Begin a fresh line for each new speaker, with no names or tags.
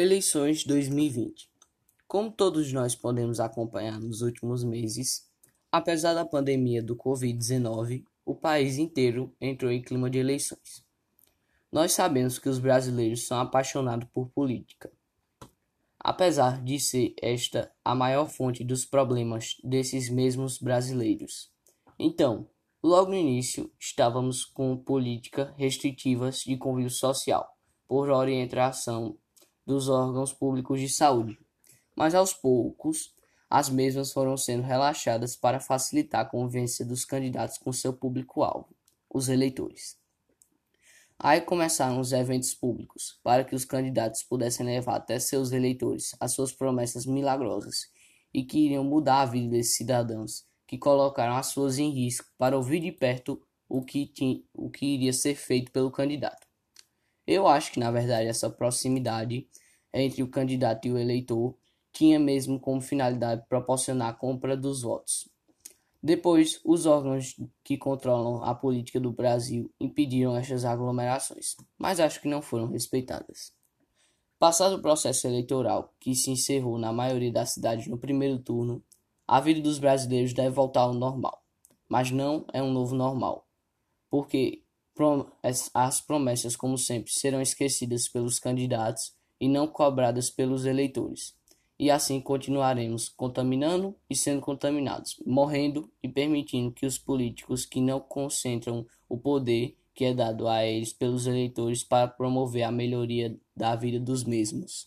Eleições 2020. Como todos nós podemos acompanhar nos últimos meses, apesar da pandemia do Covid-19, o país inteiro entrou em clima de eleições. Nós sabemos que os brasileiros são apaixonados por política. Apesar de ser esta a maior fonte dos problemas desses mesmos brasileiros. Então, logo no início, estávamos com políticas restritivas de convívio social, por orientação dos órgãos públicos de saúde, mas aos poucos as mesmas foram sendo relaxadas para facilitar a convivência dos candidatos com seu público-alvo, os eleitores. Aí começaram os eventos públicos, para que os candidatos pudessem levar até seus eleitores as suas promessas milagrosas e que iriam mudar a vida desses cidadãos que colocaram as suas em risco para ouvir de perto o que, tinha, o que iria ser feito pelo candidato. Eu acho que, na verdade, essa proximidade entre o candidato e o eleitor tinha mesmo como finalidade proporcionar a compra dos votos. Depois, os órgãos que controlam a política do Brasil impediram estas aglomerações, mas acho que não foram respeitadas. Passado o processo eleitoral, que se encerrou na maioria das cidades no primeiro turno, a vida dos brasileiros deve voltar ao normal. Mas não é um novo normal, porque as promessas, como sempre, serão esquecidas pelos candidatos e não cobradas pelos eleitores. E assim continuaremos contaminando e sendo contaminados, morrendo e permitindo que os políticos que não concentram o poder que é dado a eles pelos eleitores para promover a melhoria da vida dos mesmos.